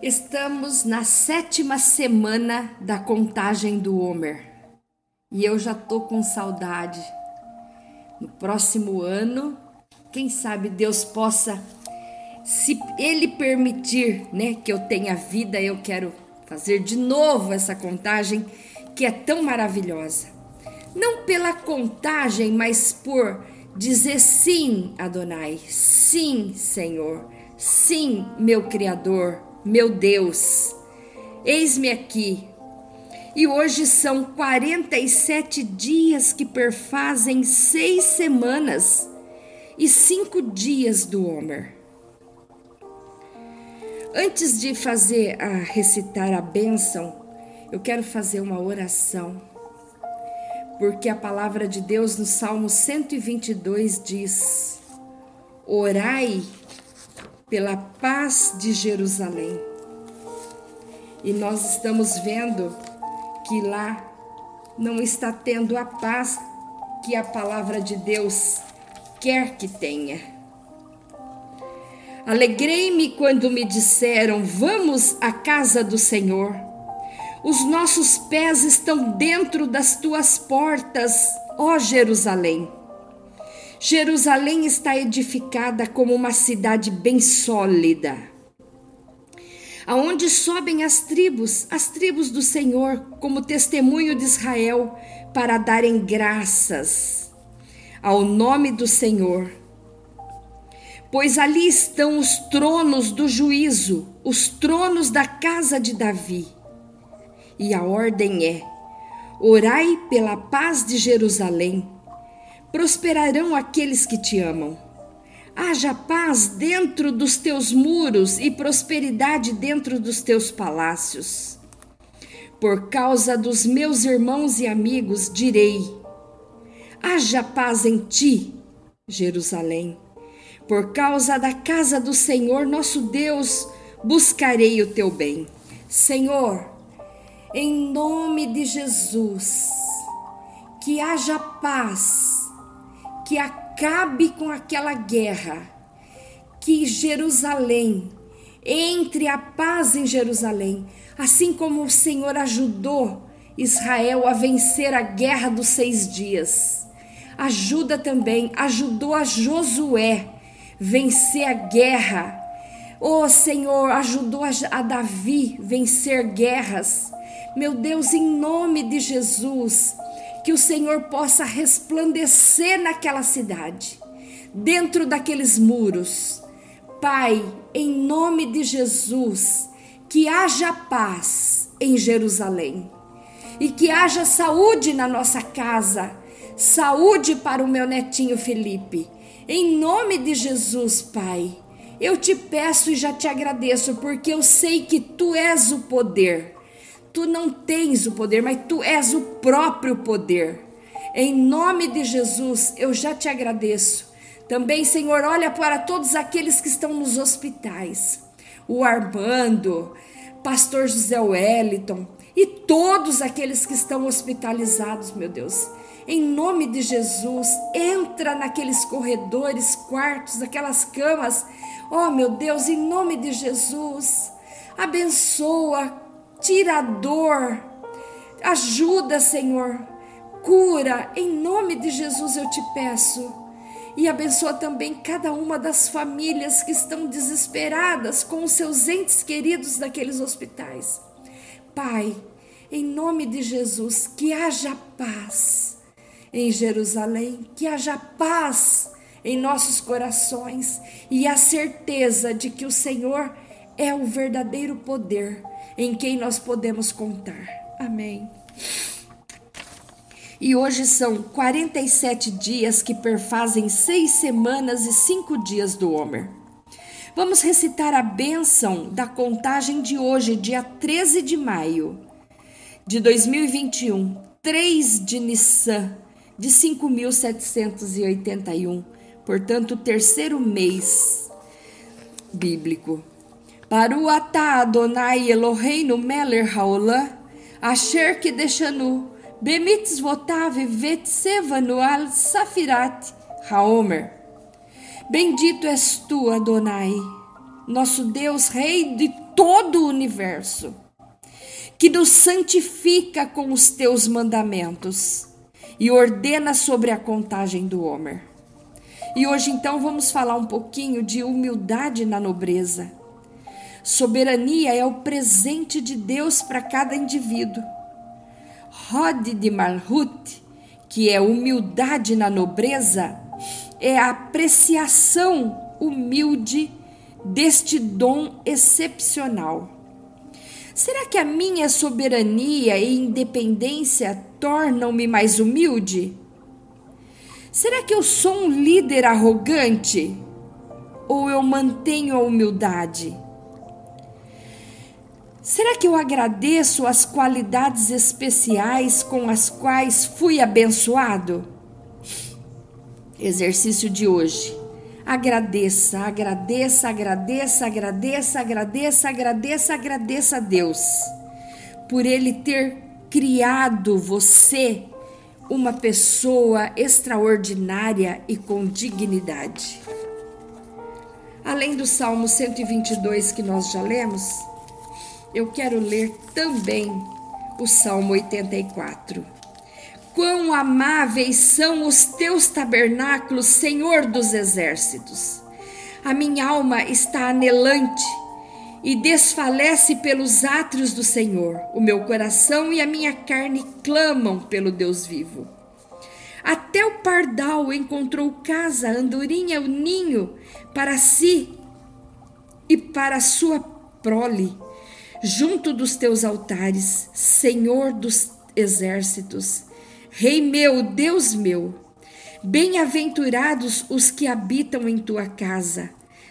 Estamos na sétima semana da contagem do Homer e eu já tô com saudade. No próximo ano, quem sabe Deus possa, se Ele permitir, né, que eu tenha vida, eu quero fazer de novo essa contagem que é tão maravilhosa. Não pela contagem, mas por dizer sim, Adonai, sim, Senhor, sim, meu Criador, meu Deus. Eis-me aqui. E hoje são 47 dias que perfazem seis semanas e cinco dias do Homer. Antes de fazer a recitar a bênção, eu quero fazer uma oração porque a palavra de Deus no Salmo 122 diz: Orai pela paz de Jerusalém. E nós estamos vendo que lá não está tendo a paz que a palavra de Deus quer que tenha. Alegrei-me quando me disseram: Vamos à casa do Senhor. Os nossos pés estão dentro das tuas portas, ó Jerusalém. Jerusalém está edificada como uma cidade bem sólida, aonde sobem as tribos, as tribos do Senhor, como testemunho de Israel, para darem graças ao nome do Senhor. Pois ali estão os tronos do juízo, os tronos da casa de Davi e a ordem é: orai pela paz de Jerusalém. Prosperarão aqueles que te amam. Haja paz dentro dos teus muros e prosperidade dentro dos teus palácios. Por causa dos meus irmãos e amigos, direi: haja paz em ti, Jerusalém. Por causa da casa do Senhor nosso Deus, buscarei o teu bem. Senhor, em nome de Jesus, que haja paz, que acabe com aquela guerra, que Jerusalém entre a paz em Jerusalém, assim como o Senhor ajudou Israel a vencer a guerra dos seis dias. Ajuda também, ajudou a Josué vencer a guerra. O oh, Senhor ajudou a Davi vencer guerras. Meu Deus, em nome de Jesus, que o Senhor possa resplandecer naquela cidade, dentro daqueles muros. Pai, em nome de Jesus, que haja paz em Jerusalém e que haja saúde na nossa casa, saúde para o meu netinho Felipe. Em nome de Jesus, Pai, eu te peço e já te agradeço, porque eu sei que tu és o poder Tu não tens o poder, mas tu és o próprio poder. Em nome de Jesus, eu já te agradeço. Também, Senhor, olha para todos aqueles que estão nos hospitais. O Armando, Pastor José Wellington e todos aqueles que estão hospitalizados, meu Deus. Em nome de Jesus, entra naqueles corredores, quartos, aquelas camas. Oh, meu Deus, em nome de Jesus, abençoa, tira a dor, ajuda, Senhor, cura, em nome de Jesus eu te peço. E abençoa também cada uma das famílias que estão desesperadas com os seus entes queridos daqueles hospitais. Pai, em nome de Jesus, que haja paz em Jerusalém, que haja paz em nossos corações e a certeza de que o Senhor é o verdadeiro poder em quem nós podemos contar. Amém. E hoje são 47 dias que perfazem seis semanas e cinco dias do Homer. Vamos recitar a bênção da contagem de hoje, dia 13 de maio de 2021, 3 de Nissan de 5.781, portanto, o terceiro mês bíblico. Baru atah Adonai Eloheinu Meler Haolam, Asher Kideshanu, Bemitzvotav Vetsevanu al Safirat Haomer. Bendito és tu, Adonai, nosso Deus, Rei de todo o universo, que nos santifica com os teus mandamentos e ordena sobre a contagem do homem. E hoje então vamos falar um pouquinho de humildade na nobreza. Soberania é o presente de Deus para cada indivíduo. Rod de Marhut, que é humildade na nobreza, é a apreciação humilde deste dom excepcional. Será que a minha soberania e independência tornam-me mais humilde? Será que eu sou um líder arrogante? Ou eu mantenho a humildade? Será que eu agradeço as qualidades especiais com as quais fui abençoado? Exercício de hoje. Agradeça, agradeça, agradeça, agradeça, agradeça, agradeça, agradeça a Deus por Ele ter criado você uma pessoa extraordinária e com dignidade. Além do Salmo 122 que nós já lemos, eu quero ler também o Salmo 84. Quão amáveis são os teus tabernáculos, Senhor dos exércitos! A minha alma está anelante e desfalece pelos átrios do Senhor. O meu coração e a minha carne clamam pelo Deus vivo. Até o pardal encontrou casa, andorinha o ninho para si e para sua prole, junto dos teus altares, Senhor dos exércitos, Rei meu, Deus meu. Bem-aventurados os que habitam em tua casa,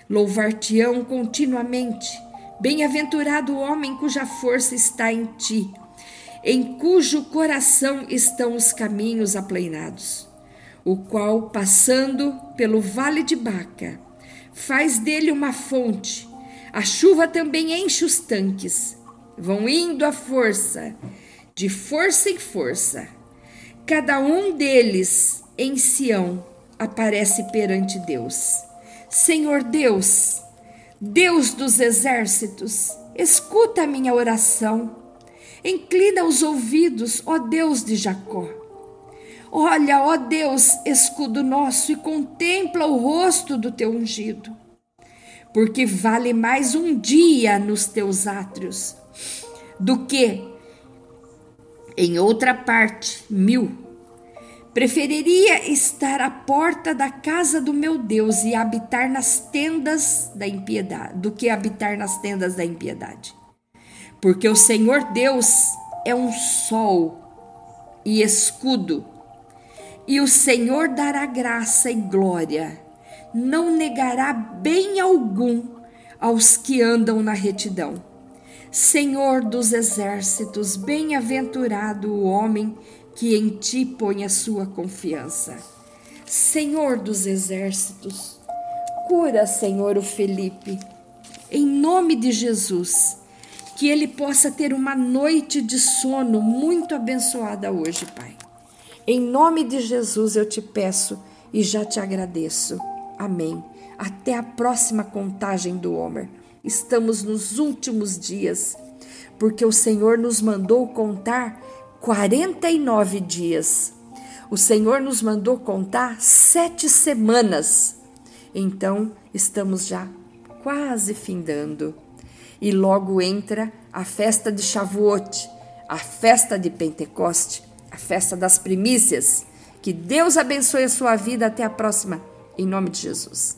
louvar-te-ão continuamente Bem-aventurado o homem cuja força está em ti, em cujo coração estão os caminhos aplainados, o qual, passando pelo vale de Baca, faz dele uma fonte. A chuva também enche os tanques. Vão indo à força, de força em força. Cada um deles em Sião aparece perante Deus. Senhor Deus, Deus dos exércitos, escuta a minha oração. Inclina os ouvidos, ó Deus de Jacó. Olha, ó Deus, escudo nosso, e contempla o rosto do teu ungido. Porque vale mais um dia nos teus átrios do que em outra parte mil Preferiria estar à porta da casa do meu Deus e habitar nas tendas da impiedade, do que habitar nas tendas da impiedade. Porque o Senhor Deus é um sol e escudo, e o Senhor dará graça e glória, não negará bem algum aos que andam na retidão. Senhor dos exércitos, bem-aventurado o homem que em ti põe a sua confiança. Senhor dos exércitos, cura, Senhor, o Felipe, em nome de Jesus, que ele possa ter uma noite de sono muito abençoada hoje, Pai. Em nome de Jesus eu te peço e já te agradeço. Amém. Até a próxima contagem do Homer. Estamos nos últimos dias, porque o Senhor nos mandou contar 49 dias. O Senhor nos mandou contar sete semanas. Então, estamos já quase findando. E logo entra a festa de Shavuot, a festa de Pentecoste, a festa das primícias. Que Deus abençoe a sua vida. Até a próxima, em nome de Jesus.